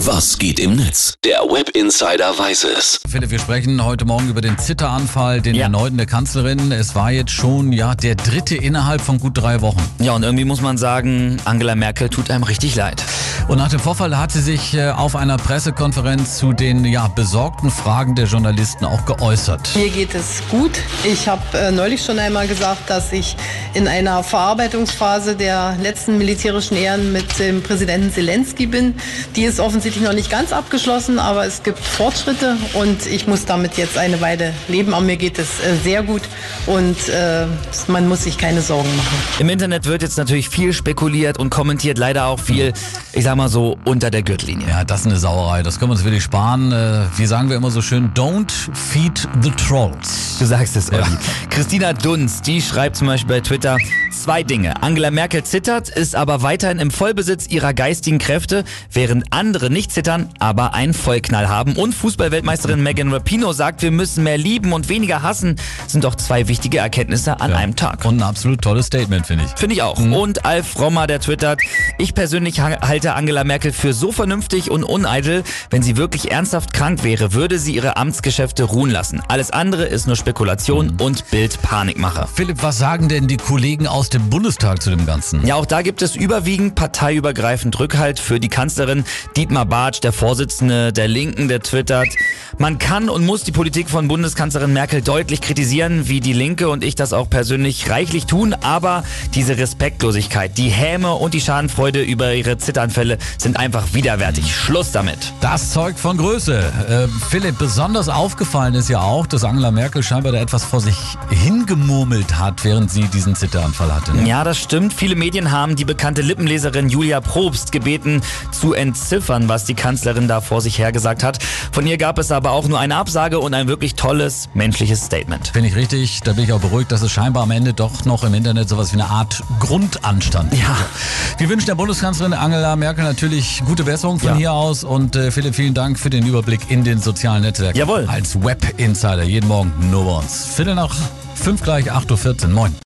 Was geht im Netz? Der Web Insider weiß es. Philipp, wir sprechen heute Morgen über den Zitteranfall, den Ja. erneuten der Kanzlerin. Es war jetzt schon ja der dritte innerhalb von gut drei Wochen. Ja, und irgendwie muss man sagen, Angela Merkel tut einem richtig leid. Und nach dem Vorfall hat sie sich äh, auf einer Pressekonferenz zu den ja besorgten Fragen der Journalisten auch geäußert. Mir geht es gut. Ich habe äh, neulich schon einmal gesagt, dass ich in einer Verarbeitungsphase der letzten militärischen Ehren mit dem Präsidenten Zelensky bin. Die ist offensichtlich noch nicht ganz abgeschlossen, aber es gibt Fortschritte und ich muss damit jetzt eine Weile leben. Aber mir geht es äh, sehr gut und äh, man muss sich keine Sorgen machen. Im Internet wird jetzt natürlich viel spekuliert und kommentiert leider auch viel, ich sag mal so, unter der Gürtellinie. Ja, das ist eine Sauerei. Das können wir uns wirklich sparen. Äh, wie sagen wir immer so schön? Don't feed the trolls. Du sagst es, Olli. Christina Dunz, die schreibt zum Beispiel bei Twitter zwei Dinge. Angela Merkel zittert, ist aber weiterhin im Vollbesitz ihrer geistigen Kräfte, während andere nicht zittern, aber einen Vollknall haben. Und Fußballweltmeisterin Megan Rapinoe sagt, wir müssen mehr lieben und weniger hassen, sind doch zwei wichtige Erkenntnisse an Ja. einem Tag. Und ein absolut tolles Statement, finde ich. Finde ich auch. Und Alf Rommer, der twittert, ich persönlich ha- halte Angela Merkel für so vernünftig und uneitel, wenn sie wirklich ernsthaft krank wäre, würde sie ihre Amtsgeschäfte ruhen lassen. Alles andere ist nur Spekulation und Bild Panikmacher. Philipp, was sagen denn die Kollegen aus dem Bundestag zu dem Ganzen? Ja, auch da gibt es überwiegend parteiübergreifend Rückhalt für die Kanzlerin. Dietmar Bartsch, der Vorsitzende der Linken, der twittert, man kann und muss die Politik von Bundeskanzlerin Merkel deutlich kritisieren, wie die Linke und ich das auch persönlich reichlich tun, aber diese Respektlosigkeit, die Häme und die Schadenfreude über ihre Zitteranfälle sind einfach widerwärtig. Schluss damit. Das zeugt von Größe. Äh, Philipp, besonders aufgefallen ist ja auch, dass Angela Merkel scheinbar da etwas vor sich hingemurmelt hat, während sie diesen Zitteranfall hatte. ne? Ja, das stimmt. Viele Medien haben die bekannte Lippenleserin Julia Probst gebeten, zu entziffern, was die Kanzlerin da vor sich hergesagt hat. Von ihr gab es aber auch nur eine Absage und ein wirklich tolles menschliches Statement. Finde ich richtig. Da bin ich auch beruhigt, dass es scheinbar am Ende doch noch im Internet sowas wie eine Art Grundanstand gibt. Ja. Wir wünschen der Bundeskanzlerin Angela Merkel natürlich gute Besserung von Ja. hier aus und äh, Philipp, vielen Dank für den Überblick in den sozialen Netzwerken. Jawohl. Als Web Insider jeden Morgen nur bei uns. Viertel nach fünf gleich, 8.14 Uhr. Moin.